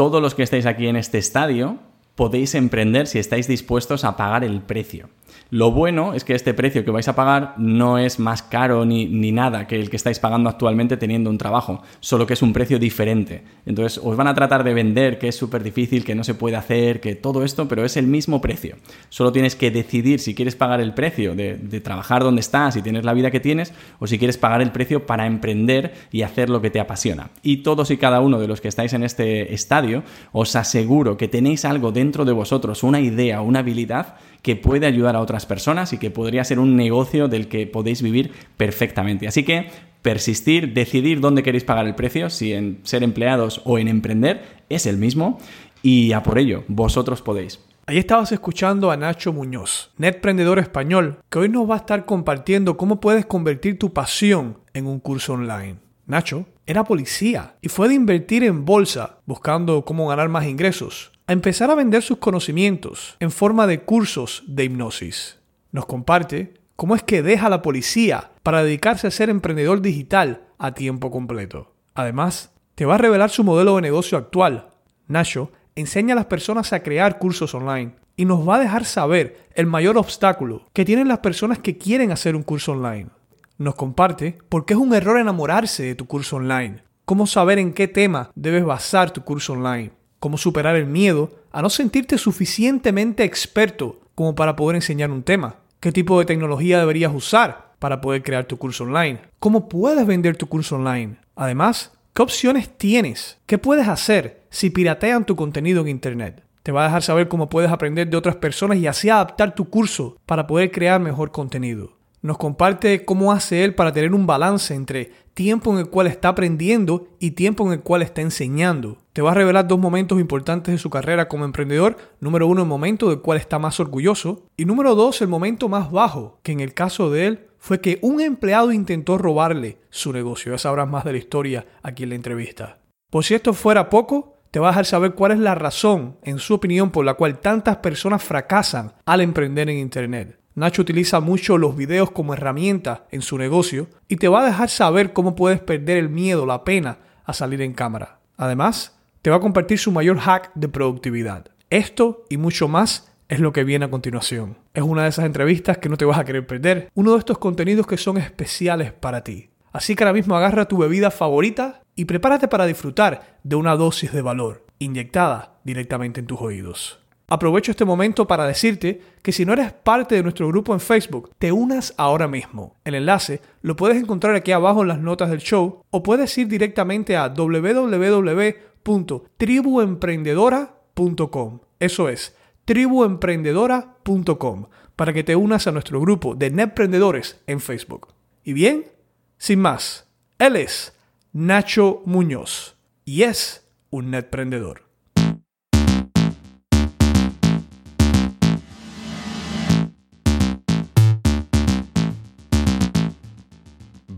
todos los que estáis aquí en este estadio podéis emprender si estáis dispuestos a pagar el precio. Lo bueno es que este precio que vais a pagar no es más caro ni, ni, nada que el que estáis pagando actualmente teniendo un trabajo, solo que es un precio diferente. Entonces os van a tratar de vender que es súper difícil, que no se puede hacer, que todo esto, pero es el mismo precio. Solo tienes que decidir si quieres pagar el precio de, de trabajar donde estás y tienes la vida que tienes, o si quieres pagar el precio para emprender y hacer lo que te apasiona. Y todos y cada uno de los que estáis en este estadio, os aseguro que tenéis algo dentro de vosotros, una idea, una habilidad que puede ayudar a otras personas y que podría ser un negocio del que podéis vivir perfectamente. Así que persistir, decidir dónde queréis pagar el precio, si en ser empleados o en emprender, es el mismo y a por ello, vosotros podéis. Ahí estabas escuchando a Nacho Muñoz, netprendedor español, que hoy nos va a estar compartiendo cómo puedes convertir tu pasión en un curso online. Nacho era policía y fue de invertir en bolsa buscando cómo ganar más ingresos a empezar a vender sus conocimientos en forma de cursos de hipnosis. Nos comparte cómo es que deja la policía para dedicarse a ser emprendedor digital a tiempo completo. Además, te va a revelar su modelo de negocio actual. Nacho enseña a las personas a crear cursos online y nos va a dejar saber el mayor obstáculo que tienen las personas que quieren hacer un curso online. Nos comparte por qué es un error enamorarse de tu curso online, cómo saber en qué tema debes basar tu curso online cómo superar el miedo a no sentirte suficientemente experto como para poder enseñar un tema, qué tipo de tecnología deberías usar para poder crear tu curso online, cómo puedes vender tu curso online. Además, ¿qué opciones tienes? ¿Qué puedes hacer si piratean tu contenido en Internet? Te va a dejar saber cómo puedes aprender de otras personas y así adaptar tu curso para poder crear mejor contenido. Nos comparte cómo hace él para tener un balance entre tiempo en el cual está aprendiendo y tiempo en el cual está enseñando. Te va a revelar dos momentos importantes de su carrera como emprendedor. Número uno, el momento del cual está más orgulloso. Y número dos, el momento más bajo, que en el caso de él fue que un empleado intentó robarle su negocio. Ya sabrás más de la historia aquí en la entrevista. Por si esto fuera poco, te va a dejar saber cuál es la razón, en su opinión, por la cual tantas personas fracasan al emprender en Internet. Nacho utiliza mucho los videos como herramienta en su negocio y te va a dejar saber cómo puedes perder el miedo, la pena a salir en cámara. Además, te va a compartir su mayor hack de productividad. Esto y mucho más es lo que viene a continuación. Es una de esas entrevistas que no te vas a querer perder, uno de estos contenidos que son especiales para ti. Así que ahora mismo agarra tu bebida favorita y prepárate para disfrutar de una dosis de valor inyectada directamente en tus oídos. Aprovecho este momento para decirte que si no eres parte de nuestro grupo en Facebook, te unas ahora mismo. El enlace lo puedes encontrar aquí abajo en las notas del show o puedes ir directamente a www.tribuemprendedora.com. Eso es, tribuemprendedora.com para que te unas a nuestro grupo de netprendedores en Facebook. Y bien, sin más, él es Nacho Muñoz y es un netprendedor.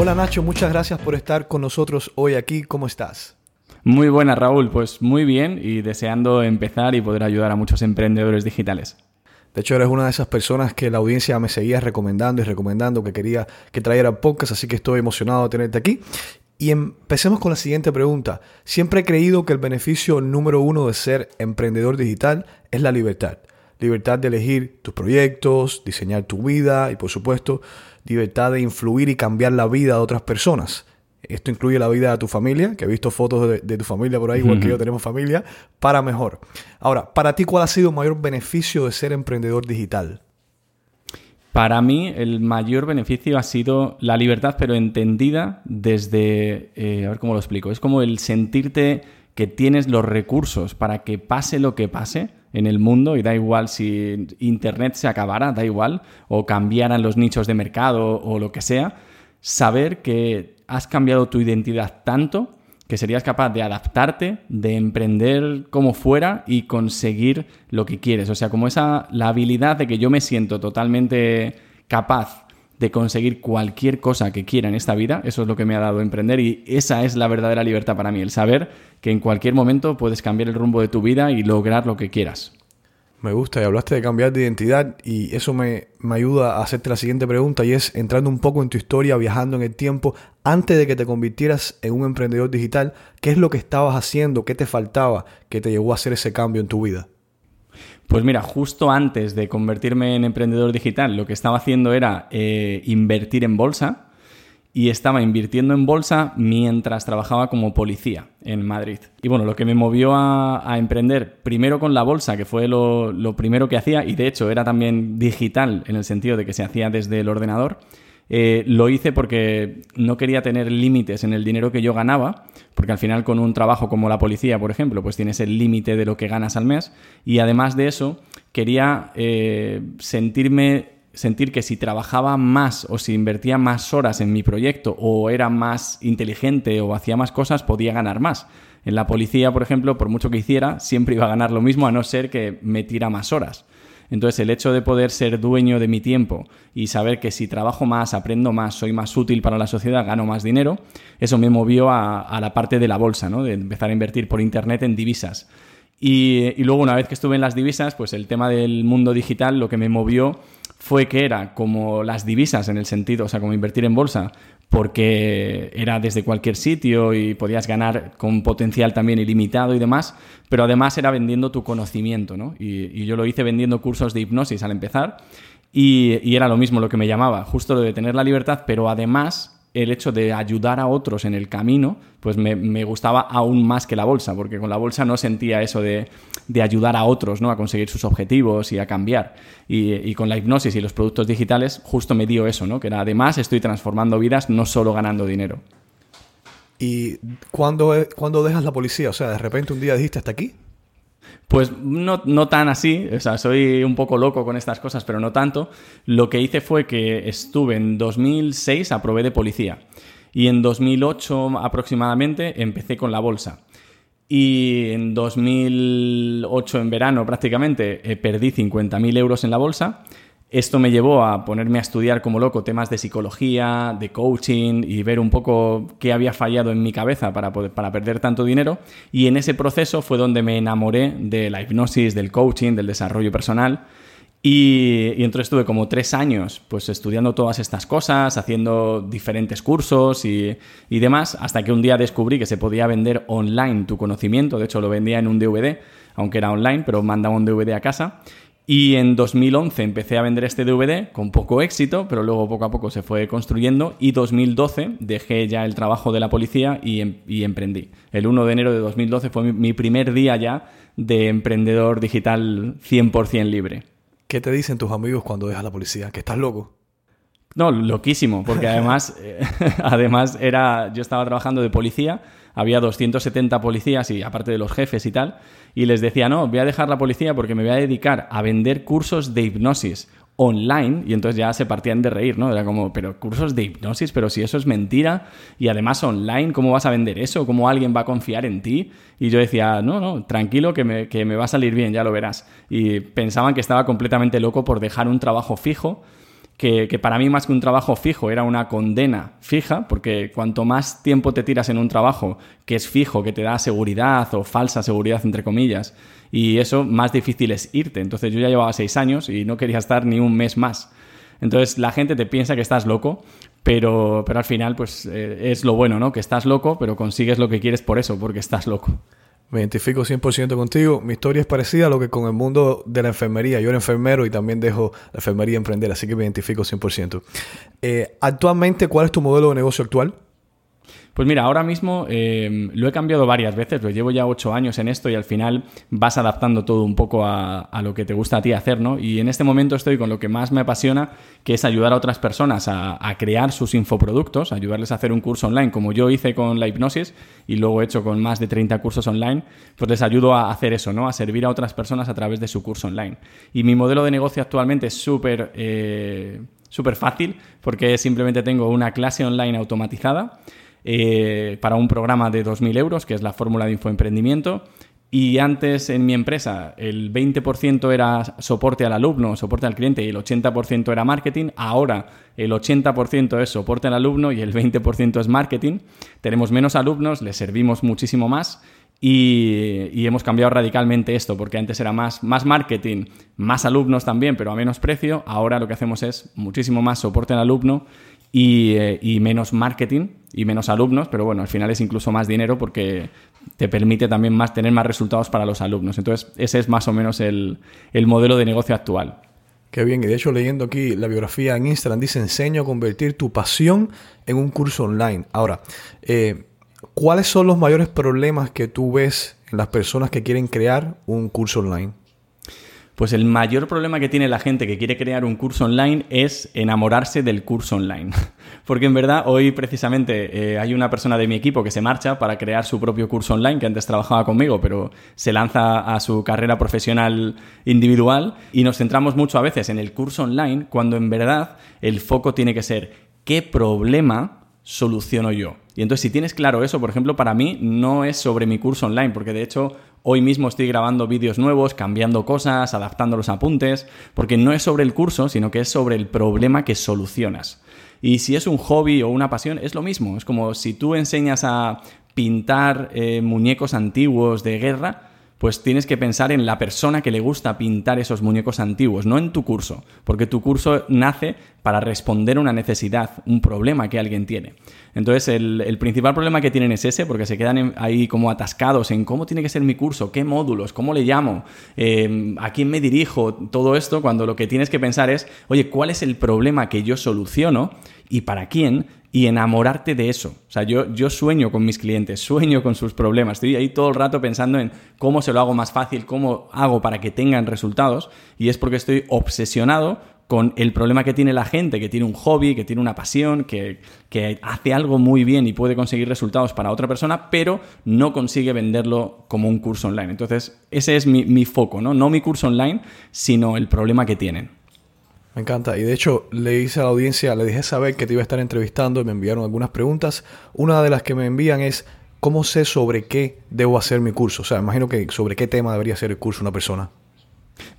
Hola Nacho, muchas gracias por estar con nosotros hoy aquí. ¿Cómo estás? Muy buena Raúl, pues muy bien y deseando empezar y poder ayudar a muchos emprendedores digitales. De hecho, eres una de esas personas que la audiencia me seguía recomendando y recomendando que quería que trajera podcast, así que estoy emocionado de tenerte aquí. Y empecemos con la siguiente pregunta. Siempre he creído que el beneficio número uno de ser emprendedor digital es la libertad. Libertad de elegir tus proyectos, diseñar tu vida y por supuesto libertad de influir y cambiar la vida de otras personas. Esto incluye la vida de tu familia, que he visto fotos de, tu familia por ahí, igual que yo tenemos familia, para mejor. Ahora, para ti, ¿cuál ha sido el mayor beneficio de ser emprendedor digital? Para mí, el mayor beneficio ha sido la libertad, pero entendida desde. Eh, a ver cómo lo explico. Es como el sentirte que tienes los recursos para que pase lo que pase en el mundo y da igual si Internet se acabara, da igual, o cambiaran los nichos de mercado o lo que sea, saber que has cambiado tu identidad tanto que serías capaz de adaptarte, de emprender como fuera y conseguir lo que quieres. O sea, como esa, la habilidad de que yo me siento totalmente capaz de conseguir cualquier cosa que quiera en esta vida, eso es lo que me ha dado emprender y esa es la verdadera libertad para mí, el saber que en cualquier momento puedes cambiar el rumbo de tu vida y lograr lo que quieras. Me gusta y hablaste de cambiar de identidad y eso me, me, ayuda a hacerte la siguiente pregunta y es entrando un poco en tu historia, viajando en el tiempo, antes de que te convirtieras en un emprendedor digital, ¿qué es lo que estabas haciendo? ¿Qué te faltaba que te llevó a hacer ese cambio en tu vida? Pues mira, justo antes de convertirme en emprendedor digital, lo que estaba haciendo era eh, invertir en bolsa y estaba invirtiendo en bolsa mientras trabajaba como policía en Madrid. Y bueno, lo que me movió a, emprender primero con la bolsa, que fue lo, primero que hacía, y de hecho era también digital en el sentido de que se hacía desde el ordenador, eh, lo hice porque no quería tener límites en el dinero que yo ganaba, porque al final con un trabajo como la policía, por ejemplo, pues tienes el límite de lo que ganas al mes, y además de eso, quería eh, sentirme sentir que si trabajaba más o si invertía más horas en mi proyecto o era más inteligente o hacía más cosas, podía ganar más. En la policía, por ejemplo, por mucho que hiciera, siempre iba a ganar lo mismo a no ser que metiera más horas. Entonces el hecho de poder ser dueño de mi tiempo y saber que si trabajo más, aprendo más, soy más útil para la sociedad, gano más dinero, eso me movió a, la parte de la bolsa, ¿no? de empezar a invertir por Internet en divisas. Y, y luego una vez que estuve en las divisas, pues el tema del mundo digital lo que me movió fue que era como las divisas en el sentido, o sea, como invertir en bolsa, porque era desde cualquier sitio y podías ganar con potencial también ilimitado y demás, pero además era vendiendo tu conocimiento, ¿no? Y, yo lo hice vendiendo cursos de hipnosis al empezar y, era lo mismo lo que me llamaba, justo lo de tener la libertad, pero además el hecho de ayudar a otros en el camino, pues me, gustaba aún más que la bolsa, porque con la bolsa no sentía eso de, ayudar a otros ¿no? a conseguir sus objetivos y a cambiar. Y, con la hipnosis y los productos digitales justo me dio eso, ¿no? que era, además estoy transformando vidas, no solo ganando dinero. ¿Y cuándo, cuándo dejas la policía? O sea, de repente un día dijiste hasta aquí. Pues no, no, tan así, o sea, soy un poco loco con estas cosas, pero no tanto. Lo que hice fue que estuve en 2006, aprobé de policía. Y en 2008 aproximadamente empecé con la bolsa. Y en 2008, en verano prácticamente, eh, perdí 50.000 euros en la bolsa esto me llevó a ponerme a estudiar como loco temas de psicología, de coaching y ver un poco qué había fallado en mi cabeza para, para perder tanto dinero. Y en ese proceso fue donde me enamoré de la hipnosis, del coaching, del desarrollo personal. Y, entonces estuve como tres años pues estudiando todas estas cosas, haciendo diferentes cursos y, y, demás, hasta que un día descubrí que se podía vender online tu conocimiento. De hecho, lo vendía en un DVD, aunque era online, pero mandaba un DVD a casa. Y en 2011 empecé a vender este DVD con poco éxito, pero luego poco a poco se fue construyendo. Y 2012 dejé ya el trabajo de la policía y, em, emprendí. El 1 de enero de 2012 fue mi, primer día ya de emprendedor digital 100% libre. ¿Qué te dicen tus amigos cuando dejas la policía? ¿Que estás loco? No, loquísimo, porque además, eh, además era, yo estaba trabajando de policía había 270 policías y aparte de los jefes y tal, y les decía, no, voy a dejar la policía porque me voy a dedicar a vender cursos de hipnosis online y entonces ya se partían de reír, ¿no? Era como, pero cursos de hipnosis, pero si eso es mentira y además online, ¿cómo vas a vender eso? ¿Cómo alguien va a confiar en ti? Y yo decía, no, no, tranquilo que me, que me va a salir bien, ya lo verás. Y pensaban que estaba completamente loco por dejar un trabajo fijo que, para mí más que un trabajo fijo era una condena fija, porque cuanto más tiempo te tiras en un trabajo que es fijo, que te da seguridad o falsa seguridad, entre comillas, y eso más difícil es irte. Entonces yo ya llevaba seis años y no quería estar ni un mes más. Entonces la gente te piensa que estás loco, pero, pero al final pues eh, es lo bueno, ¿no? Que estás loco, pero consigues lo que quieres por eso, porque estás loco. Me identifico 100% contigo. Mi historia es parecida a lo que con el mundo de la enfermería. Yo era enfermero y también dejo la enfermería emprender, así que me identifico 100%. Eh, actualmente, ¿cuál es tu modelo de negocio actual? Pues mira, ahora mismo em, lo he cambiado varias veces, lo llevo ya ocho años en esto y al final vas adaptando todo un poco a, lo que te gusta a ti hacer, ¿no? Y en este momento estoy con lo que más me apasiona, que es ayudar a otras personas a, crear sus infoproductos, ayudarles a hacer un curso online, como yo hice con la hipnosis y luego he hecho con más de 30 cursos online, pues les ayudo a hacer eso, ¿no? A servir a otras personas a través de su curso online. Y mi modelo de negocio actualmente es súper... Eh, súper fácil porque simplemente tengo una clase online automatizada eh, para un programa de 2.000 euros, que es la fórmula de infoemprendimiento. Y antes en mi empresa el 20% era soporte al alumno, soporte al cliente y el 80% era marketing. Ahora el 80% es soporte al alumno y el 20% es marketing. Tenemos menos alumnos, les servimos muchísimo más y, hemos cambiado radicalmente esto, porque antes era más, más marketing, más alumnos también, pero a menos precio. Ahora lo que hacemos es muchísimo más soporte al alumno y, eh, y menos marketing y menos alumnos, pero bueno, al final es incluso más dinero porque te permite también más, tener más resultados para los alumnos. Entonces, ese es más o menos el, modelo de negocio actual. Qué bien, y de hecho leyendo aquí la biografía en Instagram dice enseño a convertir tu pasión en un curso online. Ahora, eh, ¿cuáles son los mayores problemas que tú ves en las personas que quieren crear un curso online? Pues el mayor problema que tiene la gente que quiere crear un curso online es enamorarse del curso online. Porque en verdad hoy precisamente eh, hay una persona de mi equipo que se marcha para crear su propio curso online, que antes trabajaba conmigo, pero se lanza a su carrera profesional individual y nos centramos mucho a veces en el curso online, cuando en verdad el foco tiene que ser qué problema soluciono yo. Y entonces si tienes claro eso, por ejemplo, para mí no es sobre mi curso online, porque de hecho Hoy mismo estoy grabando vídeos nuevos, cambiando cosas, adaptando los apuntes, porque no es sobre el curso, sino que es sobre el problema que solucionas. Y si es un hobby o una pasión, es lo mismo. Es como si tú enseñas a pintar eh, muñecos antiguos de guerra, pues tienes que pensar en la persona que le gusta pintar esos muñecos antiguos, no en tu curso, porque tu curso nace para responder a una necesidad, un problema que alguien tiene. Entonces, el, principal problema que tienen es ese, porque se quedan ahí como atascados en cómo tiene que ser mi curso, qué módulos, cómo le llamo, em, a quién me dirijo, todo esto, cuando lo que tienes que pensar es, oye, ¿cuál es el problema que yo soluciono y para quién? Y enamorarte de eso. O sea, yo, yo sueño con mis clientes, sueño con sus problemas. Estoy ahí todo el rato pensando en cómo se lo hago más fácil, cómo hago para que tengan resultados. Y es porque estoy obsesionado con el problema que tiene la gente, que tiene un hobby, que tiene una pasión, que, hace algo muy bien y puede conseguir resultados para otra persona, pero no consigue venderlo como un curso online. Entonces, ese es mi, mi foco, ¿no? No mi curso online, sino el problema que tienen. Me encanta. Y de hecho, le hice a la audiencia, le dije saber que te iba a estar entrevistando y me enviaron algunas preguntas. Una de las que me envían es, ¿cómo sé sobre qué debo hacer mi curso? O sea, imagino que sobre qué tema debería hacer el curso una persona.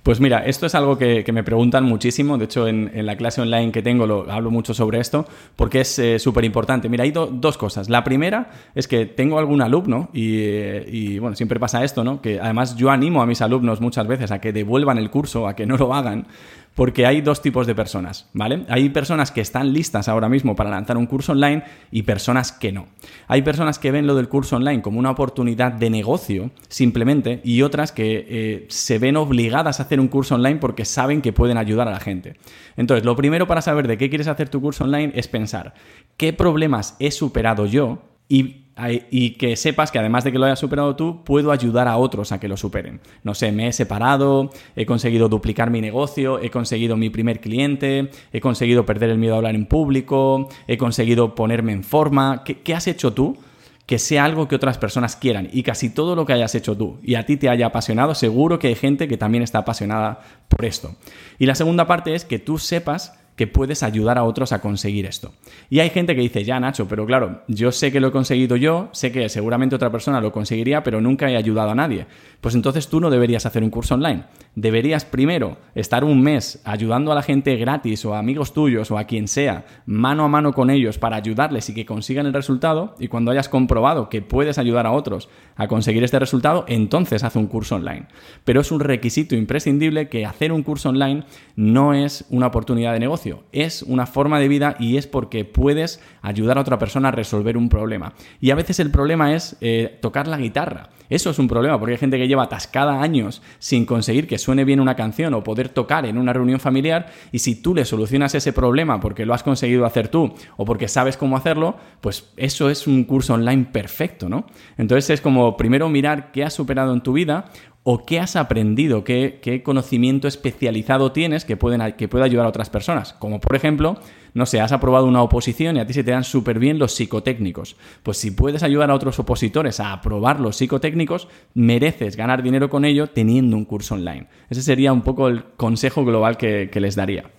Pues mira, esto es algo que, me preguntan muchísimo. De hecho, en, la clase online que tengo lo, hablo mucho sobre esto porque es eh, súper importante. Mira, hay dos cosas. La primera es que tengo algún alumno y, eh, y, bueno, siempre pasa esto, ¿no? Que además yo animo a mis alumnos muchas veces a que devuelvan el curso, a que no lo hagan, porque hay dos tipos de personas, ¿vale? Hay personas que están listas ahora mismo para lanzar un curso online y personas que no. Hay personas que ven lo del curso online como una oportunidad de negocio, simplemente, y otras que eh, se ven obligadas a hacer un curso online porque saben que pueden ayudar a la gente. Entonces, lo primero para saber de qué quieres hacer tu curso online es pensar, ¿qué problemas he superado yo? Y y que sepas que además de que lo hayas superado tú, puedo ayudar a otros a que lo superen. No sé, me he separado, he conseguido duplicar mi negocio, he conseguido mi primer cliente, he conseguido perder el miedo a hablar en público, he conseguido ponerme en forma. ¿Qué, has hecho tú? que sea algo que otras personas quieran y casi todo lo que hayas hecho tú y a ti te haya apasionado, seguro que hay gente que también está apasionada por esto. Y la segunda parte es que tú sepas que puedes ayudar a otros a conseguir esto. Y hay gente que dice, ya Nacho, pero claro, yo sé que lo he conseguido yo, sé que seguramente otra persona lo conseguiría, pero nunca he ayudado a nadie. Pues entonces tú no deberías hacer un curso online. Deberías primero estar un mes ayudando a la gente gratis o a amigos tuyos o a quien sea, mano a mano con ellos para ayudarles y que consigan el resultado. Y cuando hayas comprobado que puedes ayudar a otros a conseguir este resultado, entonces haz un curso online. Pero es un requisito imprescindible que hacer un curso online no es una oportunidad de negocio es una forma de vida y es porque puedes ayudar a otra persona a resolver un problema. Y a veces el problema es eh, tocar la guitarra. Eso es un problema porque hay gente que lleva atascada años sin conseguir que suene bien una canción o poder tocar en una reunión familiar y si tú le solucionas ese problema porque lo has conseguido hacer tú o porque sabes cómo hacerlo, pues eso es un curso online perfecto, ¿no? Entonces es como primero mirar qué has superado en tu vida o qué has aprendido, qué, conocimiento especializado tienes que, que pueda ayudar a otras personas. Como por ejemplo, no sé, has aprobado una oposición y a ti se te dan súper bien los psicotécnicos. Pues si puedes ayudar a otros opositores a aprobar los psicotécnicos, mereces ganar dinero con ello teniendo un curso online. Ese sería un poco el consejo global que les daría.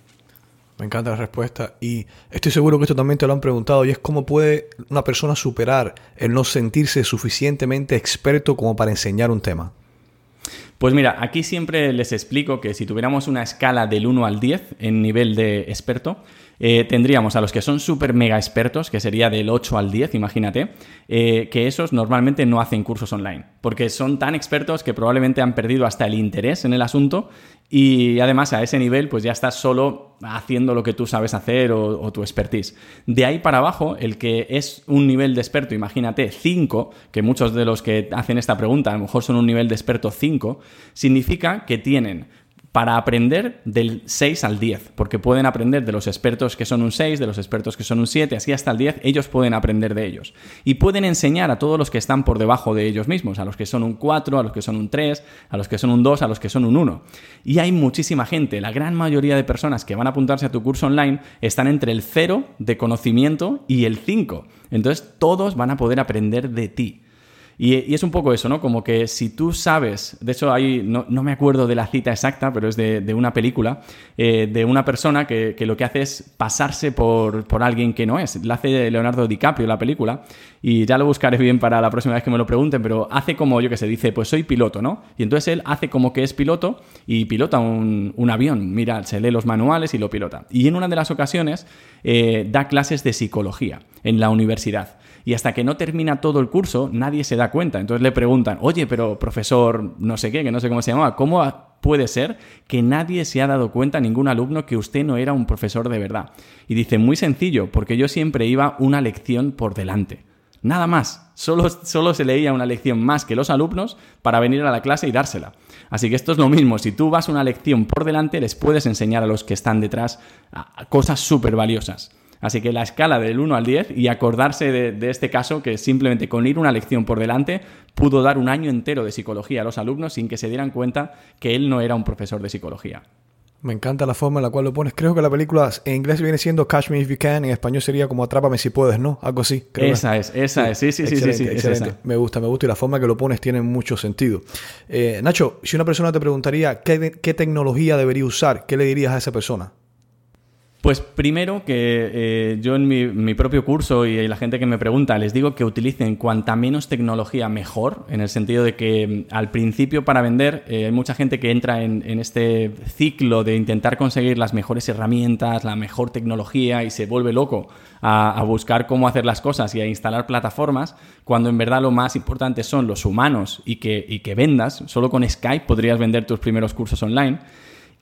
Me encanta la respuesta y estoy seguro que esto también te lo han preguntado y es cómo puede una persona superar el no sentirse suficientemente experto como para enseñar un tema. Pues mira, aquí siempre les explico que si tuviéramos una escala del 1 al 10 en nivel de experto, eh, tendríamos a los que son súper mega expertos, que sería del 8 al 10, imagínate, eh, que esos normalmente no hacen cursos online, porque son tan expertos que probablemente han perdido hasta el interés en el asunto y además a ese nivel pues ya estás solo haciendo lo que tú sabes hacer o, tu expertise. De ahí para abajo, el que es un nivel de experto, imagínate 5, que muchos de los que hacen esta pregunta a lo mejor son un nivel de experto 5, significa que tienen para aprender del 6 al 10, porque pueden aprender de los expertos que son un 6, de los expertos que son un 7, así hasta el 10, ellos pueden aprender de ellos. Y pueden enseñar a todos los que están por debajo de ellos mismos, a los que son un 4, a los que son un 3, a los que son un 2, a los que son un 1. Y hay muchísima gente, la gran mayoría de personas que van a apuntarse a tu curso online están entre el 0 de conocimiento y el 5. Entonces todos van a poder aprender de ti. Y, es un poco eso, ¿no? Como que si tú sabes, de hecho ahí no, me acuerdo de la cita exacta, pero es de, una película, eh, de una persona que, lo que hace es pasarse por, alguien que no es. La hace Leonardo DiCaprio la película, y ya lo buscaré bien para la próxima vez que me lo pregunten, pero hace como, yo que sé, dice, pues soy piloto, ¿no? Y entonces él hace como que es piloto y pilota un, avión, mira, se lee los manuales y lo pilota. Y en una de las ocasiones eh, da clases de psicología en la universidad y hasta que no termina todo el curso nadie se da cuenta. Entonces le preguntan, oye, pero profesor no sé qué, que no sé cómo se llamaba, ¿cómo puede ser que nadie se ha dado cuenta, ningún alumno, que usted no era un profesor de verdad? Y dice, muy sencillo, porque yo siempre iba una lección por delante. Nada más, solo, solo se leía una lección más que los alumnos para venir a la clase y dársela. Así que esto es lo mismo, si tú vas una lección por delante, les puedes enseñar a los que están detrás cosas súper valiosas. Así que la escala del 1 al 10 y acordarse de, este caso que simplemente con ir una lección por delante pudo dar un año entero de psicología a los alumnos sin que se dieran cuenta que él no era un profesor de psicología. Me encanta la forma en la cual lo pones. Creo que la película en inglés viene siendo Catch Me If You Can, en español sería como Atrápame si puedes, ¿no? Algo así. esa es, esa es. Sí, sí, sí, sí, excelente. Me gusta, me gusta y la forma que lo pones tiene mucho sentido. Eh, Nacho, si una persona te preguntaría qué, qué tecnología debería usar, ¿qué le dirías a esa persona? Pues primero que eh, yo en mi, propio curso y la gente que me pregunta les digo que utilicen cuanta menos tecnología mejor, en el sentido de que mm, al principio para vender eh, hay mucha gente que entra en, este ciclo de intentar conseguir las mejores herramientas, la mejor tecnología y se vuelve loco a, buscar cómo hacer las cosas y a instalar plataformas, cuando en verdad lo más importante son los humanos y que, y que vendas. Solo con Skype podrías vender tus primeros cursos online.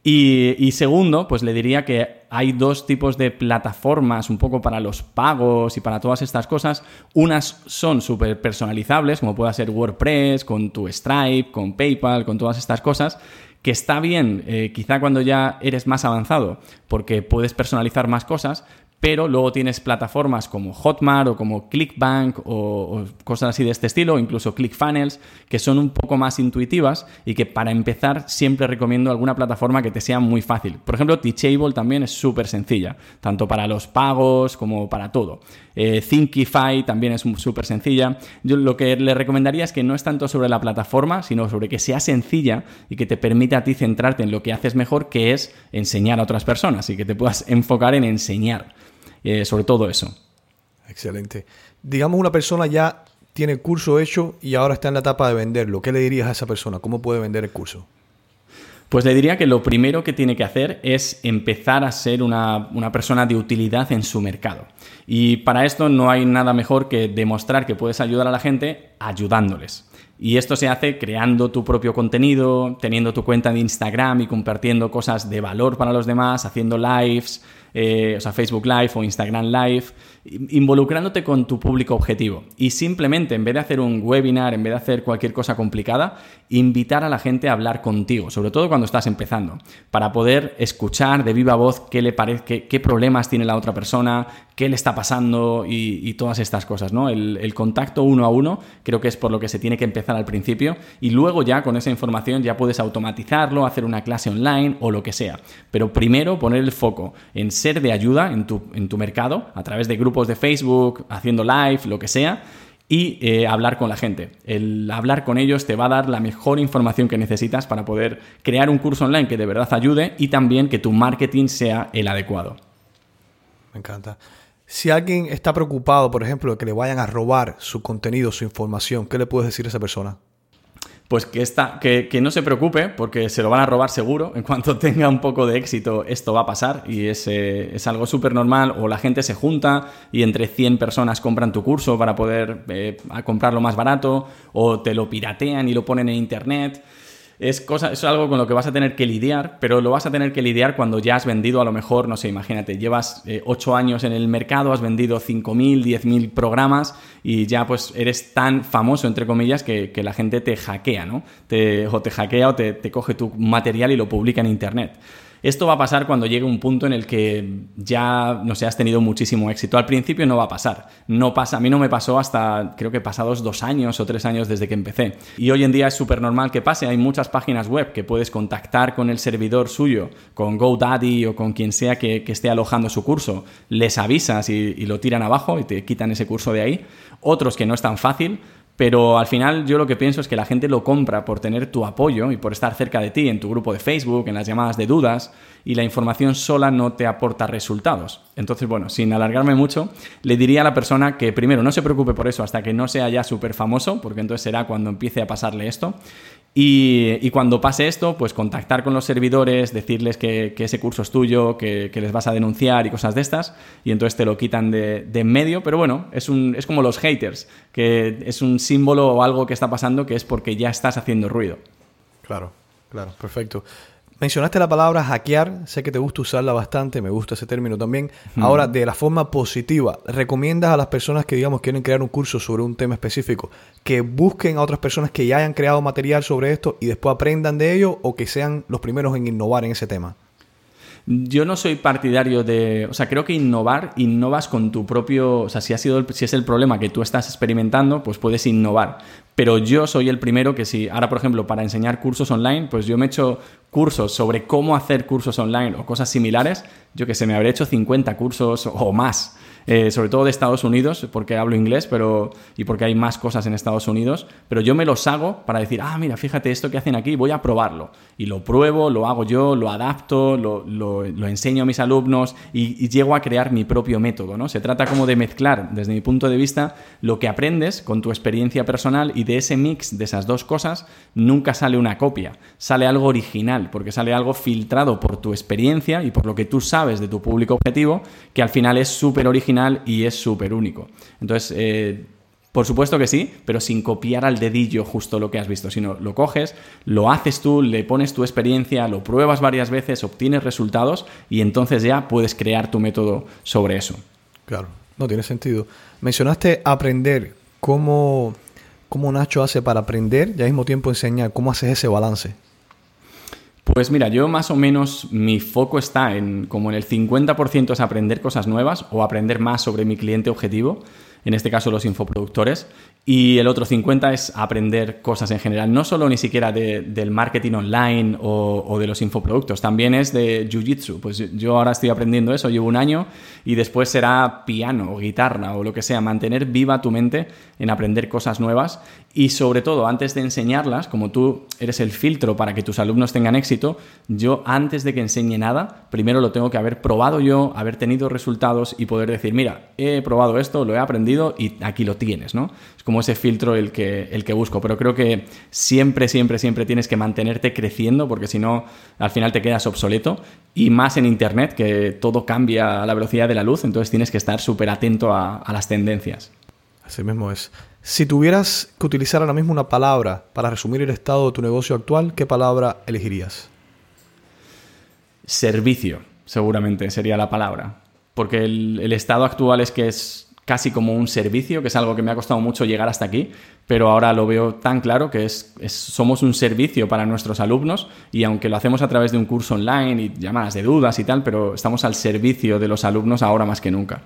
Y, segundo, pues le diría que hay dos tipos de plataformas un poco para los pagos y para todas estas cosas. Unas son súper personalizables, como puede ser WordPress, con tu Stripe, con PayPal, con todas estas cosas, que está bien eh, quizá cuando ya eres más avanzado, porque puedes personalizar más cosas, pero luego tienes plataformas como Hotmart o como ClickBank o, cosas así de este estilo, incluso ClickFunnels, que son un poco más intuitivas y que para empezar siempre recomiendo alguna plataforma que te sea muy fácil. Por ejemplo, Teachable también es súper sencilla, tanto para los pagos como para todo. Eh, Thinkify también es súper sencilla. Yo lo que le recomendaría es que no es tanto sobre la plataforma, sino sobre que sea sencilla y que te permita a ti centrarte en lo que haces mejor, que es enseñar a otras personas y que te puedas enfocar en enseñar. Eh, sobre todo eso. Excelente. Digamos una persona ya tiene el curso hecho y ahora está en la etapa de venderlo. ¿Qué le dirías a esa persona? ¿Cómo puede vender el curso? Pues le diría que lo primero que tiene que hacer es empezar a ser una, una, persona de utilidad en su mercado. Y para esto no hay nada mejor que demostrar que puedes ayudar a la gente ayudándoles. Y esto se hace creando tu propio contenido, teniendo tu cuenta de Instagram y compartiendo cosas de valor para los demás, haciendo lives, eh, o sea, Facebook Live o Instagram Live, involucrándote con tu público objetivo. Y simplemente, en vez de hacer un webinar, en vez de hacer cualquier cosa complicada, invitar a la gente a hablar contigo, sobre todo cuando estás empezando, para poder escuchar de viva voz qué le parece, qué, problemas tiene la otra persona, qué le está pasando y, todas estas cosas, ¿no? El, contacto uno a uno creo que es por lo que se tiene que empezar al principio y luego ya con esa información ya puedes automatizarlo, hacer una clase online o lo que sea. Pero primero poner el foco en ser de ayuda en tu, en tu mercado a través de grupos de Facebook, haciendo live, lo que sea, y eh, hablar con la gente. El hablar con ellos te va a dar la mejor información que necesitas para poder crear un curso online que de verdad ayude y también que tu marketing sea el adecuado. Me encanta. Si alguien está preocupado, por ejemplo, de que le vayan a robar su contenido, su información, ¿qué le puedes decir a esa persona? Pues que, está, que, no se preocupe, porque se lo van a robar seguro. En cuanto tenga un poco de éxito, esto va a pasar y es, eh, es algo súper normal. O la gente se junta y entre 100 personas compran tu curso para poder eh, comprarlo más barato, o te lo piratean y lo ponen en internet es, cosa, es algo con lo que vas a tener que lidiar, pero lo vas a tener que lidiar cuando ya has vendido a lo mejor, no sé, imagínate, llevas eh, ocho 8 años en el mercado, has vendido 5.000, 10.000 programas y ya pues eres tan famoso, entre comillas, que, la gente te hackea, ¿no? Te, o te hackea o te, te coge tu material y lo publica en Internet. Esto va a pasar cuando llegue un punto en el que ya, no sé, has tenido muchísimo éxito. Al principio no va a pasar. No pasa, a mí no me pasó hasta, creo que pasados dos años o tres años desde que empecé. Y hoy en día es súper normal que pase. Hay muchas páginas web que puedes contactar con el servidor suyo, con GoDaddy o con quien sea que, esté alojando su curso. Les avisas y, y lo tiran abajo y te quitan ese curso de ahí. Otros que no es tan fácil pero al final yo lo que pienso es que la gente lo compra por tener tu apoyo y por estar cerca de ti en tu grupo de Facebook, en las llamadas de dudas, y la información sola no te aporta resultados. Entonces, bueno, sin alargarme mucho, le diría a la persona que primero no se preocupe por eso hasta que no sea ya súper famoso, porque entonces será cuando empiece a pasarle esto. Y, cuando pase esto, pues contactar con los servidores, decirles que, ese curso es tuyo, que, les vas a denunciar y cosas de estas, y entonces te lo quitan de, en medio. Pero bueno, es, un, es como los haters, que es un símbolo o algo que está pasando que es porque ya estás haciendo ruido. Claro, claro, perfecto. Mencionaste la palabra hackear, sé que te gusta usarla bastante, me gusta ese término también. Ahora, de la forma positiva, ¿recomiendas a las personas que, digamos, quieren crear un curso sobre un tema específico que busquen a otras personas que ya hayan creado material sobre esto y después aprendan de ello o que sean los primeros en innovar en ese tema? Yo no soy partidario de. O sea, creo que innovar, innovas con tu propio. O sea, si, ha sido si es el problema que tú estás experimentando, pues puedes innovar. Pero yo soy el primero que si. Ahora, por ejemplo, para enseñar cursos online, pues yo me he hecho cursos sobre cómo hacer cursos online o cosas similares. Yo que sé, me habré hecho 50 cursos o más. Eh, sobre todo de Estados Unidos, porque hablo inglés pero, y porque hay más cosas en Estados Unidos, pero yo me los hago para decir, ah, mira, fíjate esto que hacen aquí, voy a probarlo. Y lo pruebo, lo hago yo, lo adapto, lo, lo, enseño a mis alumnos y, llego a crear mi propio método. ¿no? Se trata como de mezclar, desde mi punto de vista, lo que aprendes con tu experiencia personal y ese mix de esas dos cosas nunca sale una copia, sale algo original, porque sale algo filtrado por tu experiencia y por lo que tú sabes de tu público objetivo, que al final es súper original y es súper único. Entonces, eh, por supuesto que sí, pero sin copiar al dedillo justo lo que has visto, sino lo coges, lo haces tú, le pones tu experiencia, lo pruebas varias veces, obtienes resultados y entonces ya puedes crear tu método sobre eso. Claro, no tiene sentido. Mencionaste aprender. ¿Cómo, cómo Nacho hace para aprender y al mismo tiempo enseñar? ¿Cómo haces ese balance? Pues mira, yo más o menos mi foco está en como en el 50% es aprender cosas nuevas o aprender más sobre mi cliente objetivo, en este caso los infoproductores, y el otro 50 es aprender cosas en general, no solo ni siquiera del marketing online o, de los infoproductos, también es de Jiu-Jitsu. Pues yo ahora estoy aprendiendo eso, llevo un año y después será piano o guitarra o lo que sea, mantener viva tu mente en aprender cosas nuevas y sobre todo antes de enseñarlas, como tú eres el filtro para que tus alumnos tengan éxito, yo antes de que enseñe nada, primero lo tengo que haber probado yo, haber tenido resultados y poder decir, mira, he probado esto, lo he aprendido y aquí lo tienes, ¿no? Ese filtro el que, el que busco. Pero creo que siempre, siempre, siempre tienes que mantenerte creciendo porque si no, al final te quedas obsoleto. Y más en Internet, que todo cambia a la velocidad de la luz, entonces tienes que estar súper atento a, las tendencias. Así mismo es. Si tuvieras que utilizar ahora mismo una palabra para resumir el estado de tu negocio actual, ¿qué palabra elegirías? Servicio, seguramente sería la palabra. Porque el estado actual es que es casi como un servicio, que es algo que me ha costado mucho llegar hasta aquí, pero ahora lo veo tan claro que es, somos un servicio para nuestros alumnos y aunque lo hacemos a través de un curso online y llamadas de dudas y tal, pero estamos al servicio de los alumnos ahora más que nunca.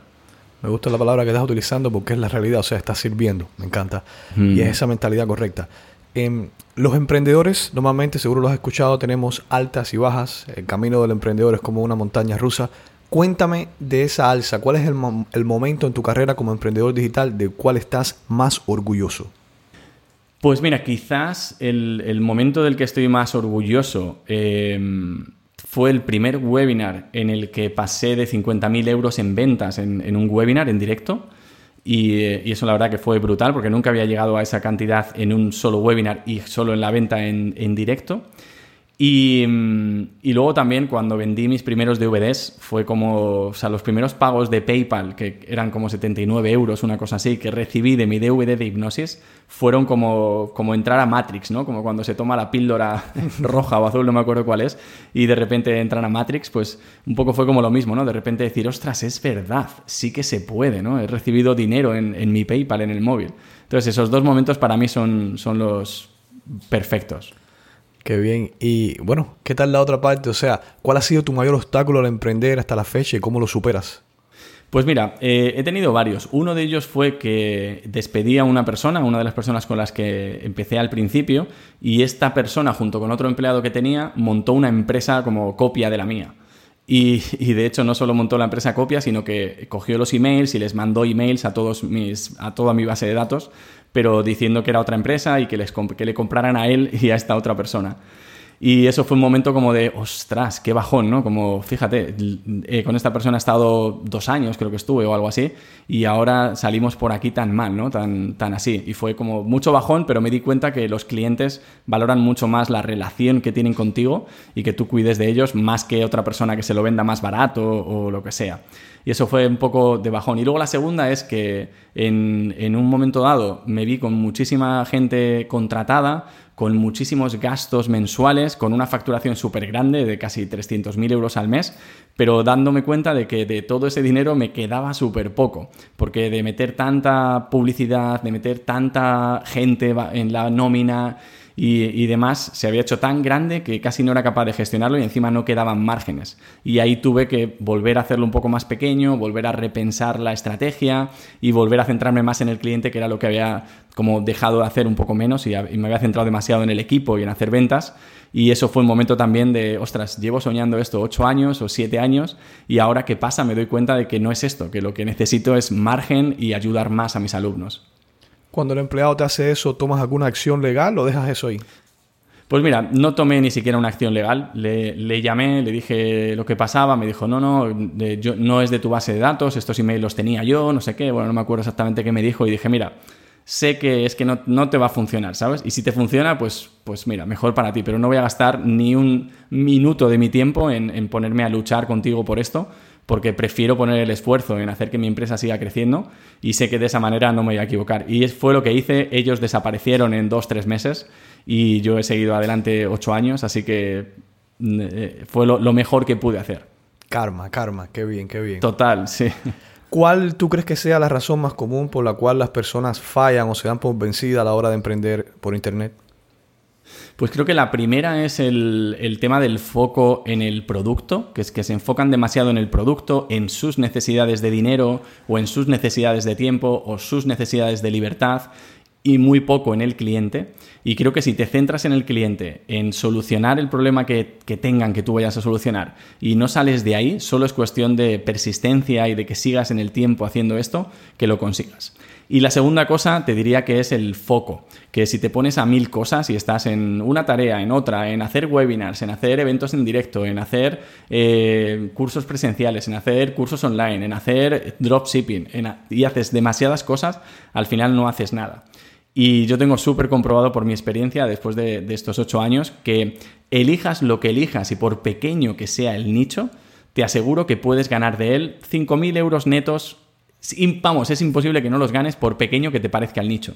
Me gusta la palabra que estás utilizando porque es la realidad, o sea, estás sirviendo, me encanta. Y es esa mentalidad correcta. Em, los emprendedores, normalmente, seguro lo has escuchado, tenemos altas y bajas. El camino del emprendedor es como una montaña rusa. Cuéntame de esa alza. ¿Cuál es el, momento en tu carrera como emprendedor digital del cual estás más orgulloso? Pues mira, quizás el, momento del que estoy más orgulloso em, fue el primer webinar en el que pasé de 50.000 euros en ventas en, un webinar en directo. Y, eso la verdad que fue brutal porque nunca había llegado a esa cantidad en un solo webinar y solo en la venta en, en directo. Y, luego también cuando vendí mis primeros DVDs fue como, o sea, los primeros pagos de PayPal, que eran como 79 euros, una cosa así, que recibí de mi DVD de hipnosis, fueron como, como entrar a Matrix, ¿no? Como cuando se toma la píldora roja o azul, no me acuerdo cuál es, y de repente entran a Matrix, pues un poco fue como lo mismo, ¿no? De repente decir, ostras, es verdad, sí que se puede, ¿no? He recibido dinero en, en mi PayPal, en el móvil. Entonces esos dos momentos para mí son, son los perfectos. Qué bien. Y bueno, ¿qué tal la otra parte? O sea, ¿cuál ha sido tu mayor obstáculo al emprender hasta la fecha y cómo lo superas? Pues mira, eh, he tenido varios. Uno de ellos fue que despedí a una persona, una de las personas con las que empecé al principio, y esta persona, junto con otro empleado que tenía, montó una empresa como copia de la mía. Y, de hecho no solo montó la empresa copia, sino que cogió los emails y les mandó emails a a toda mi base de datos pero diciendo que era otra empresa y que, les que le compraran a él y a esta otra persona. Y eso fue un momento como de, ostras, qué bajón, ¿no? Como, fíjate, eh, con esta persona he estado dos años, creo que estuve, o algo así, y ahora salimos por aquí tan mal, ¿no? Tan, tan así. Y fue como mucho bajón, pero me di cuenta que los clientes valoran mucho más la relación que tienen contigo y que tú cuides de ellos más que otra persona que se lo venda más barato o lo que sea. Y eso fue un poco de bajón. Y luego la segunda es que en, en un momento dado me vi con muchísima gente contratada, con muchísimos gastos mensuales, con una facturación súper grande de casi 300.000 euros al mes, pero dándome cuenta de que de todo ese dinero me quedaba súper poco, porque de meter tanta publicidad, de meter tanta gente en la nómina, y, demás se había hecho tan grande que casi no era capaz de gestionarlo y encima no quedaban márgenes. Y ahí tuve que volver a hacerlo un poco más pequeño, volver a repensar la estrategia y volver a centrarme más en el cliente, que era lo que había como dejado de hacer un poco menos y, me había centrado demasiado en el equipo y en hacer ventas. Y eso fue un momento también de, ostras, llevo soñando esto ocho años o siete años y ahora que pasa me doy cuenta de que no es esto, que lo que necesito es margen y ayudar más a mis alumnos. Cuando el empleado te hace eso, ¿tomas alguna acción legal o dejas eso ahí? Pues mira, no tomé ni siquiera una acción legal. Le, llamé, le dije lo que pasaba, me dijo, no, no, yo, no es de tu base de datos, estos emails los tenía yo, no sé qué, bueno, no me acuerdo exactamente qué me dijo y dije, mira, sé que es que no, te va a funcionar, ¿sabes? Y si te funciona, pues, pues mira, mejor para ti, pero no voy a gastar ni un minuto de mi tiempo en ponerme a luchar contigo por esto, porque prefiero poner el esfuerzo en hacer que mi empresa siga creciendo y sé que de esa manera no me voy a equivocar. Y fue lo que hice, ellos desaparecieron en dos, tres meses y yo he seguido adelante ocho años, así que mm, eh, fue lo, mejor que pude hacer. Karma, karma, qué bien, qué bien. Total, sí. ¿Cuál tú crees que sea la razón más común por la cual las personas fallan o se dan por vencidas a la hora de emprender por Internet? Pues creo que la primera es el, tema del foco en el producto, que es que se enfocan demasiado en el producto, en sus necesidades de dinero o en sus necesidades de tiempo o sus necesidades de libertad y muy poco en el cliente. Y creo que si te centras en el cliente, en solucionar el problema que, que, tengan que tú vayas a solucionar y no sales de ahí, solo es cuestión de persistencia y de que sigas en el tiempo haciendo esto, que lo consigas. Y la segunda cosa te diría que es el foco, que si te pones a mil cosas y estás en una tarea, en otra, en hacer webinars, en hacer eventos en directo, en hacer eh, cursos presenciales, en hacer cursos online, en hacer dropshipping, y haces demasiadas cosas, al final no haces nada. Y yo tengo súper comprobado por mi experiencia después de, de estos ocho años que elijas lo que elijas y por pequeño que sea el nicho, te aseguro que puedes ganar de él 5.000 euros netos Vamos, es imposible que no los ganes por pequeño que te parezca el nicho.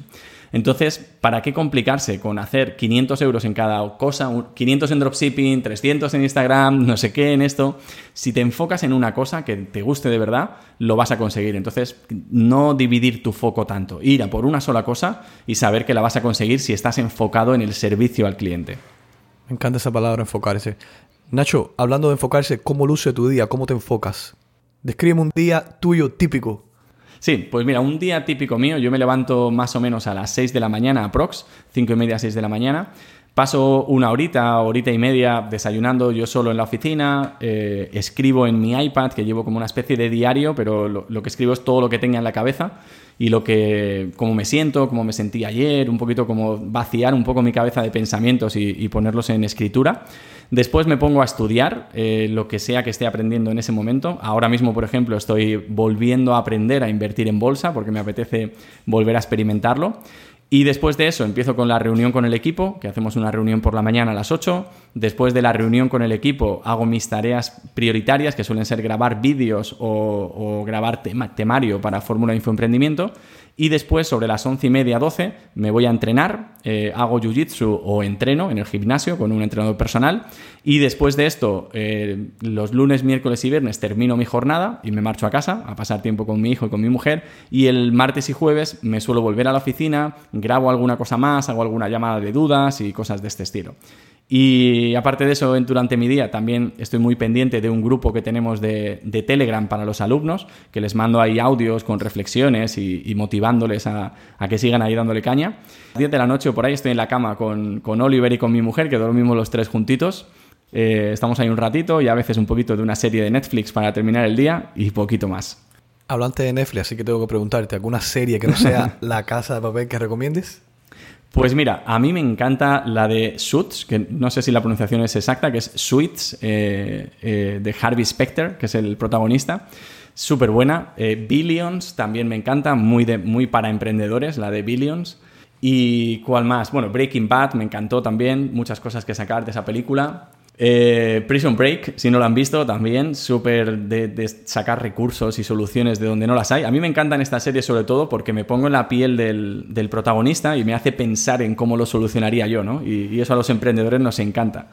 Entonces, ¿para qué complicarse con hacer 500 euros en cada cosa, 500 en dropshipping, 300 en Instagram, no sé qué en esto? Si te enfocas en una cosa que te guste de verdad, lo vas a conseguir. Entonces, no dividir tu foco tanto, ir a por una sola cosa y saber que la vas a conseguir si estás enfocado en el servicio al cliente. Me encanta esa palabra, enfocarse. Nacho, hablando de enfocarse, ¿cómo luce tu día? ¿Cómo te enfocas? Descríbeme un día tuyo típico. Sí, pues mira, un día típico mío, yo me levanto más o menos a las 6 de la mañana, aprox, 5 y media, 6 de la mañana. Paso una horita, horita y media desayunando yo solo en la oficina, eh, escribo en mi iPad, que llevo como una especie de diario, pero lo, que escribo es todo lo que tenga en la cabeza y lo que, cómo me siento, cómo me sentí ayer, un poquito como vaciar un poco mi cabeza de pensamientos y, y ponerlos en escritura. Después me pongo a estudiar eh, lo que sea que esté aprendiendo en ese momento. Ahora mismo, por ejemplo, estoy volviendo a aprender a invertir en bolsa porque me apetece volver a experimentarlo. Y después de eso empiezo con la reunión con el equipo, que hacemos una reunión por la mañana a las 8. Después de la reunión con el equipo hago mis tareas prioritarias, que suelen ser grabar vídeos o, grabar temario para Fórmula Infoemprendimiento. Y después, sobre las once y media, 12, me voy a entrenar, eh, hago jiu-jitsu o entreno en el gimnasio con un entrenador personal. Y después de esto, eh, los lunes, miércoles y viernes termino mi jornada y me marcho a casa a pasar tiempo con mi hijo y con mi mujer. Y el martes y jueves me suelo volver a la oficina, grabo alguna cosa más, hago alguna llamada de dudas y cosas de este estilo. Y aparte de eso, durante mi día también estoy muy pendiente de un grupo que tenemos de, Telegram para los alumnos, que les mando ahí audios con reflexiones y, motivándoles a, que sigan ahí dándole caña. A 10 de la noche o por ahí estoy en la cama con, Oliver y con mi mujer, que dormimos los tres juntitos. Eh, estamos ahí un ratito y a veces un poquito de una serie de Netflix para terminar el día y poquito más. Hablante de Netflix, así que tengo que preguntarte, ¿alguna serie que no sea La Casa de Papel que recomiendes? Pues mira, a mí me encanta la de Suits, que no sé si la pronunciación es exacta, que es Suits, eh, eh, de Harvey Specter, que es el protagonista. Súper buena. Eh, Billions también me encanta, muy, de, muy para emprendedores, la de Billions. ¿Y cuál más? Bueno, Breaking Bad me encantó también, muchas cosas que sacar de esa película. Eh, Prison Break, si no lo han visto, también súper de, sacar recursos y soluciones de donde no las hay. A mí me encantan estas series sobre todo porque me pongo en la piel del, protagonista y me hace pensar en cómo lo solucionaría yo, ¿no? y eso a los emprendedores nos encanta.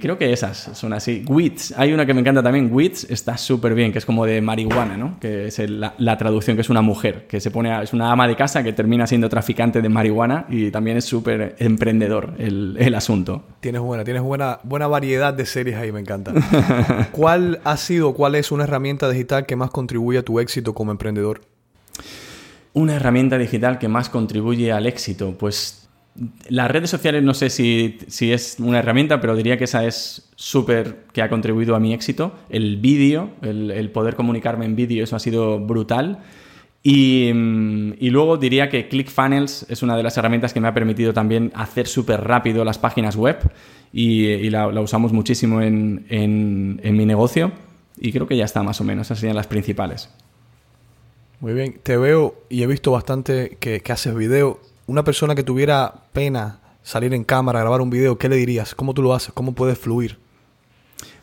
Creo que esas son así. Wits, hay una que me encanta también. Wits está súper bien, que es como de marihuana, ¿no? Que es la, traducción, que es una mujer, que se pone es una ama de casa que termina siendo traficante de marihuana y también es súper emprendedor el, el, asunto. Tienes buena, tienes buena, buena variedad de series ahí, me encanta. ¿Cuál ha sido, cuál es una herramienta digital que más contribuye a tu éxito como emprendedor? Una herramienta digital que más contribuye al éxito, pues las redes sociales no sé si, es una herramienta, pero diría que esa es súper que ha contribuido a mi éxito. El vídeo, el, poder comunicarme en vídeo, eso ha sido brutal. Y, mm, luego diría que ClickFunnels es una de las herramientas que me ha permitido también hacer súper rápido las páginas web y, la, usamos muchísimo en, mi negocio. Y creo que ya está más o menos, esas serían las principales. Muy bien, te veo y he visto bastante que, que haces video una persona que tuviera pena salir en cámara, grabar un video, ¿qué le dirías? ¿Cómo tú lo haces? ¿Cómo puedes fluir?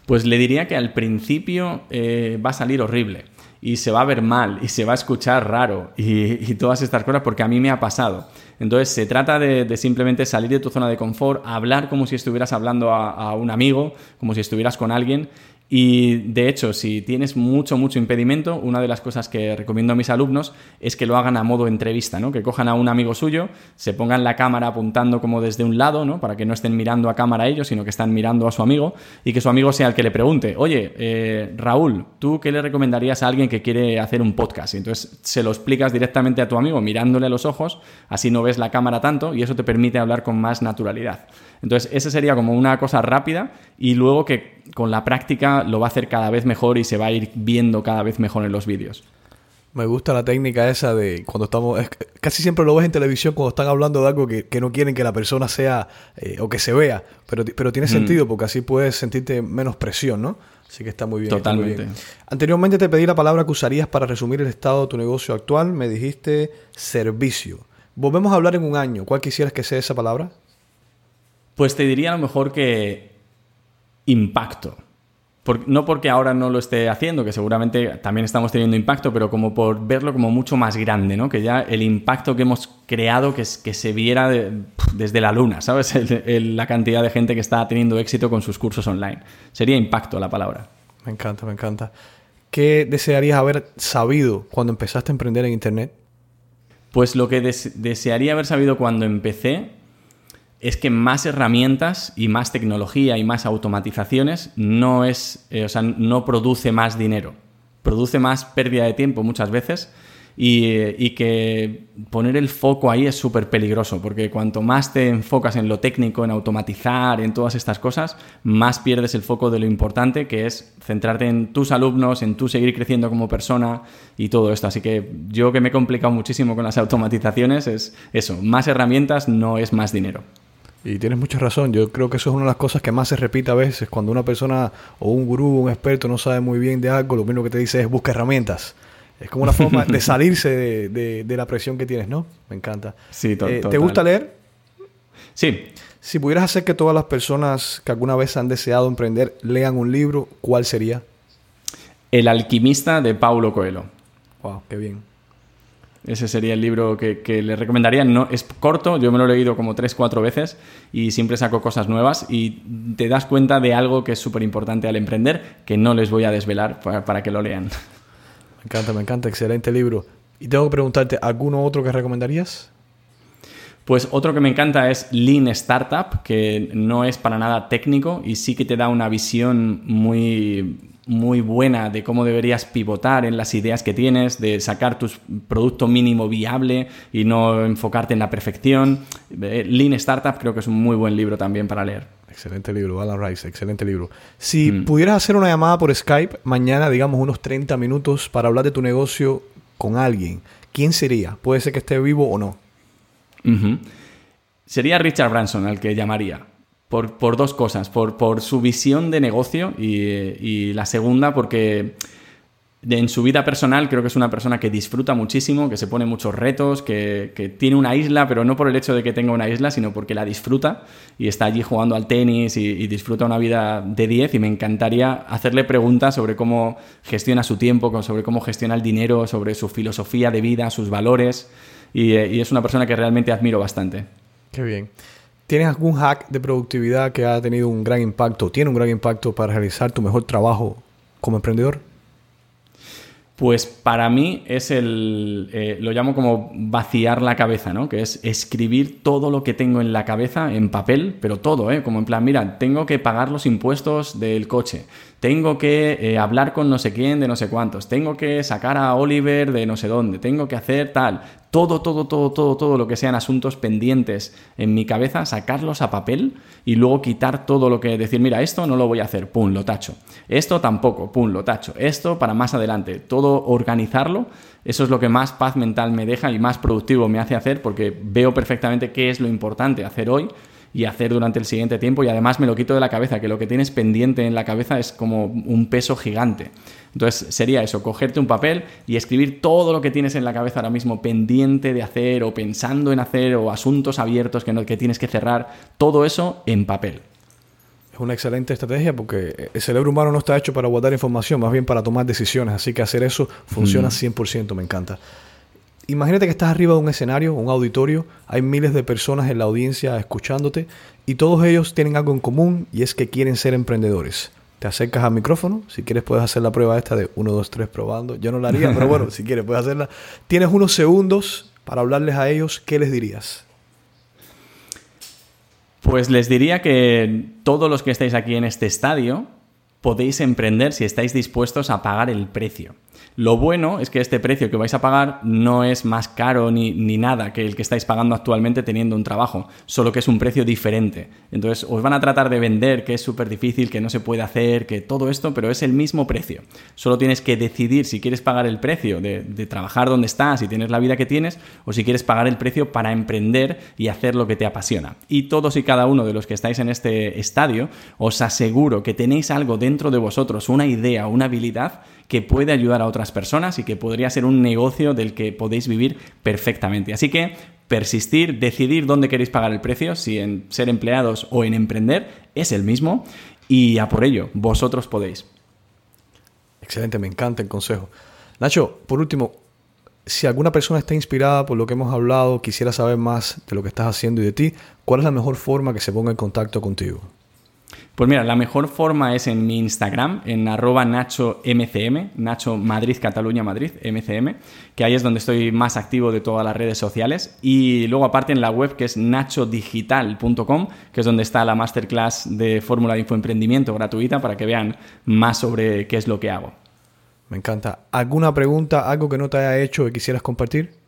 Pues le diría que al principio eh, va a salir horrible y se va a ver mal y se va a escuchar raro y, todas estas cosas porque a mí me ha pasado. Entonces se trata de, simplemente salir de tu zona de confort, hablar como si estuvieras hablando a, un amigo, como si estuvieras con alguien y de hecho, si tienes mucho, mucho impedimento, una de las cosas que recomiendo a mis alumnos es que lo hagan a modo entrevista, ¿no? Que cojan a un amigo suyo, se pongan la cámara apuntando como desde un lado, ¿no? Para que no estén mirando a cámara ellos, sino que están mirando a su amigo y que su amigo sea el que le pregunte, oye, eh, Raúl, ¿tú qué le recomendarías a alguien que quiere hacer un podcast? Y entonces se lo explicas directamente a tu amigo mirándole a los ojos, así no ves la cámara tanto y eso te permite hablar con más naturalidad. Entonces, esa sería como una cosa rápida y luego que con la práctica lo va a hacer cada vez mejor y se va a ir viendo cada vez mejor en los vídeos. Me gusta la técnica esa de cuando estamos. casi siempre lo ves en televisión cuando están hablando de algo que, no quieren que la persona sea eh, o que se vea. Pero, pero tiene mm. sentido porque así puedes sentirte menos presión, ¿no? Así que está muy bien. Totalmente. Anteriormente te pedí la palabra que usarías para resumir el estado de tu negocio actual. Me dijiste servicio. Volvemos a hablar en un año. ¿Cuál quisieras que sea esa palabra? Pues te diría a lo mejor que impacto. no porque ahora no lo esté haciendo, que seguramente también estamos teniendo impacto, pero como por verlo como mucho más grande, ¿no? Que ya el impacto que hemos creado, que, que se viera desde la luna, ¿sabes? la cantidad de gente que está teniendo éxito con sus cursos online. Sería impacto la palabra. Me encanta, me encanta. ¿Qué desearías haber sabido cuando empezaste a emprender en Internet? Pues lo que desearía haber sabido cuando empecé es que más herramientas y más tecnología y más automatizaciones no es, eh, o sea, no produce más dinero, produce más pérdida de tiempo muchas veces y, que poner el foco ahí es súper peligroso porque cuanto más te enfocas en lo técnico, en automatizar, en todas estas cosas, más pierdes el foco de lo importante que es centrarte en tus alumnos, en tú seguir creciendo como persona y todo esto. Así que yo que me he complicado muchísimo con las automatizaciones es eso, más herramientas no es más dinero. Y tienes mucha razón. Yo creo que eso es una de las cosas que más se repite a veces. Cuando una persona o un gurú, un experto no sabe muy bien de algo, lo primero que te dice es busca herramientas. Es como una forma de salirse de, la presión que tienes, ¿no? Me encanta. Sí, eh, ¿Te gusta leer? Sí. Si pudieras hacer que todas las personas que alguna vez han deseado emprender lean un libro, ¿cuál sería? El alquimista de Paulo Coelho. Wow, qué bien. Ese sería el libro que, le recomendaría. No, es corto, yo me lo he leído como tres, cuatro veces y siempre saco cosas nuevas y te das cuenta de algo que es súper importante al emprender, que no les voy a desvelar para, que lo lean. Me encanta, me encanta, excelente libro. Y tengo que preguntarte, ¿alguno otro que recomendarías? Pues otro que me encanta es Lean Startup, que no es para nada técnico y sí que te da una visión muy muy buena de cómo deberías pivotar en las ideas que tienes, de sacar tu producto mínimo viable y no enfocarte en la perfección. Eh, Lean Startup creo que es un muy buen libro también para leer. Excelente libro, Alan Rice, excelente libro. Si mm. pudieras hacer una llamada por Skype mañana, digamos unos 30 minutos, para hablar de tu negocio con alguien, ¿quién sería? Puede ser que esté vivo o no. Sería Richard Branson al que llamaría por, dos cosas. Por, su visión de negocio y, la segunda porque en su vida personal creo que es una persona que disfruta muchísimo, que se pone muchos retos, que, tiene una isla, pero no por el hecho de que tenga una isla, sino porque la disfruta y está allí jugando al tenis y, disfruta una vida de 10 y me encantaría hacerle preguntas sobre cómo gestiona su tiempo, sobre cómo gestiona el dinero, sobre su filosofía de vida, sus valores y, y es una persona que realmente admiro bastante. Qué bien. ¿Tienes algún hack de productividad que ha tenido un gran impacto, tiene un gran impacto para realizar tu mejor trabajo como emprendedor? Pues para mí es el, eh, lo llamo como vaciar la cabeza, ¿no? Que es escribir todo lo que tengo en la cabeza en papel, pero todo, ¿eh? Como en plan, mira, tengo que pagar los impuestos del coche, tengo que eh, hablar con no sé quién de no sé cuántos, tengo que sacar a Oliver de no sé dónde, tengo que hacer tal, todo, todo, todo, todo, todo lo que sean asuntos pendientes en mi cabeza, sacarlos a papel y luego quitar todo lo que decir, mira, esto no lo voy a hacer, pum, lo tacho. Esto tampoco, pum, lo tacho. Esto para más adelante, todo organizarlo, eso es lo que más paz mental me deja y más productivo me hace hacer porque veo perfectamente qué es lo importante hacer hoy y hacer durante el siguiente tiempo y además me lo quito de la cabeza, que lo que tienes pendiente en la cabeza es como un peso gigante. Entonces sería eso, cogerte un papel y escribir todo lo que tienes en la cabeza ahora mismo pendiente de hacer o pensando en hacer o asuntos abiertos que, no, que tienes que cerrar, todo eso en papel. Es una excelente estrategia porque el cerebro humano no está hecho para guardar información, más bien para tomar decisiones. Así que hacer eso funciona 100%, me encanta. Imagínate que estás arriba de un escenario, un auditorio, hay miles de personas en la audiencia escuchándote y todos ellos tienen algo en común y es que quieren ser emprendedores. Te acercas al micrófono, si quieres puedes hacer la prueba esta de 1, 2, 3 probando. Yo no la haría, pero bueno, si quieres puedes hacerla. Tienes unos segundos para hablarles a ellos, ¿qué les dirías? Pues les diría que todos los que estáis aquí en este estadio podéis emprender si estáis dispuestos a pagar el precio. Lo bueno es que este precio que vais a pagar no es más caro ni, ni, nada que el que estáis pagando actualmente teniendo un trabajo, solo que es un precio diferente. Entonces os van a tratar de vender que es súper difícil, que no se puede hacer, que todo esto, pero es el mismo precio. Solo tienes que decidir si quieres pagar el precio de, de trabajar donde estás y tienes la vida que tienes, o si quieres pagar el precio para emprender y hacer lo que te apasiona. Y todos y cada uno de los que estáis en este estadio, os aseguro que tenéis algo dentro de vosotros, una idea, una habilidad que puede ayudar a otras personas y que podría ser un negocio del que podéis vivir perfectamente. Así que persistir, decidir dónde queréis pagar el precio, si en ser empleados o en emprender, es el mismo y a por ello, vosotros podéis. Excelente, me encanta el consejo. Nacho, por último, si alguna persona está inspirada por lo que hemos hablado, quisiera saber más de lo que estás haciendo y de ti, ¿cuál es la mejor forma que se ponga en contacto contigo? Pues mira, la mejor forma es en mi Instagram, en arroba nachomcm, Nacho Madrid, Cataluña, Madrid, MCM, que ahí es donde estoy más activo de todas las redes sociales. Y luego aparte en la web que es nachodigital.com, que es donde está la masterclass de fórmula de infoemprendimiento gratuita para que vean más sobre qué es lo que hago. Me encanta. ¿Alguna pregunta, algo que no te haya hecho que quisieras compartir?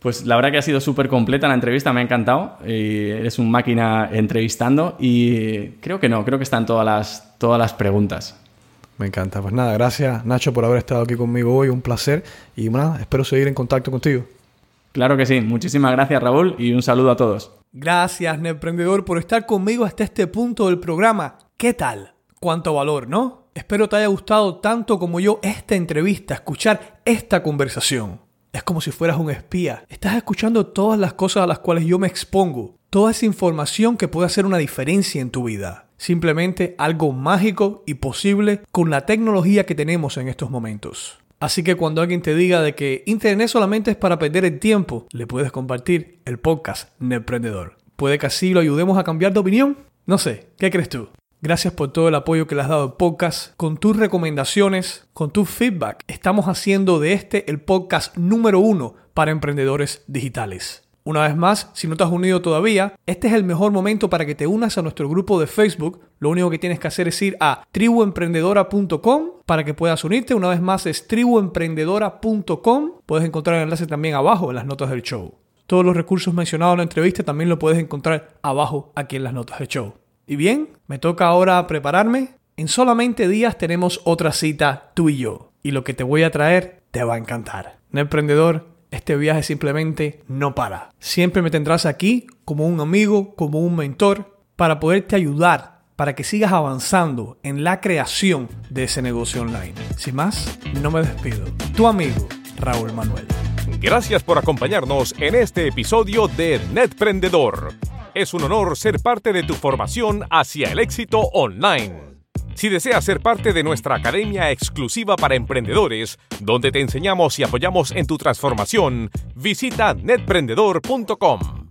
Pues la verdad que ha sido súper completa la entrevista, me ha encantado. Y eres un máquina entrevistando y creo que no, creo que están todas las, todas las preguntas. Me encanta. Pues nada, gracias Nacho por haber estado aquí conmigo hoy, un placer. Y nada, espero seguir en contacto contigo. Claro que sí. Muchísimas gracias Raúl y un saludo a todos. Gracias, Emprendedor, por estar conmigo hasta este punto del programa. ¿Qué tal? ¿Cuánto valor, no? Espero te haya gustado tanto como yo esta entrevista, escuchar esta conversación. Es como si fueras un espía. Estás escuchando todas las cosas a las cuales yo me expongo, toda esa información que puede hacer una diferencia en tu vida. Simplemente algo mágico y posible con la tecnología que tenemos en estos momentos. Así que cuando alguien te diga de que Internet solamente es para perder el tiempo, le puedes compartir el podcast Emprendedor. ¿Puede que así lo ayudemos a cambiar de opinión? No sé, ¿qué crees tú? Gracias por todo el apoyo que le has dado al podcast, con tus recomendaciones, con tu feedback. Estamos haciendo de este el podcast número uno para emprendedores digitales. Una vez más, si no te has unido todavía, este es el mejor momento para que te unas a nuestro grupo de Facebook. Lo único que tienes que hacer es ir a tribuemprendedora.com para que puedas unirte. Una vez más es tribuemprendedora.com. Puedes encontrar el enlace también abajo en las notas del show. Todos los recursos mencionados en la entrevista también lo puedes encontrar abajo aquí en las notas del show. Y bien, me toca ahora prepararme. En solamente días tenemos otra cita tú y yo. Y lo que te voy a traer te va a encantar. Un emprendedor este viaje simplemente no para. Siempre me tendrás aquí como un amigo, como un mentor, para poderte ayudar, para que sigas avanzando en la creación de ese negocio online. Sin más, no me despido. Tu amigo, Raúl Manuel. Gracias por acompañarnos en este episodio de Netprendedor. Es un honor ser parte de tu formación hacia el éxito online. Si deseas ser parte de nuestra academia exclusiva para emprendedores, donde te enseñamos y apoyamos en tu transformación, visita netprendedor.com.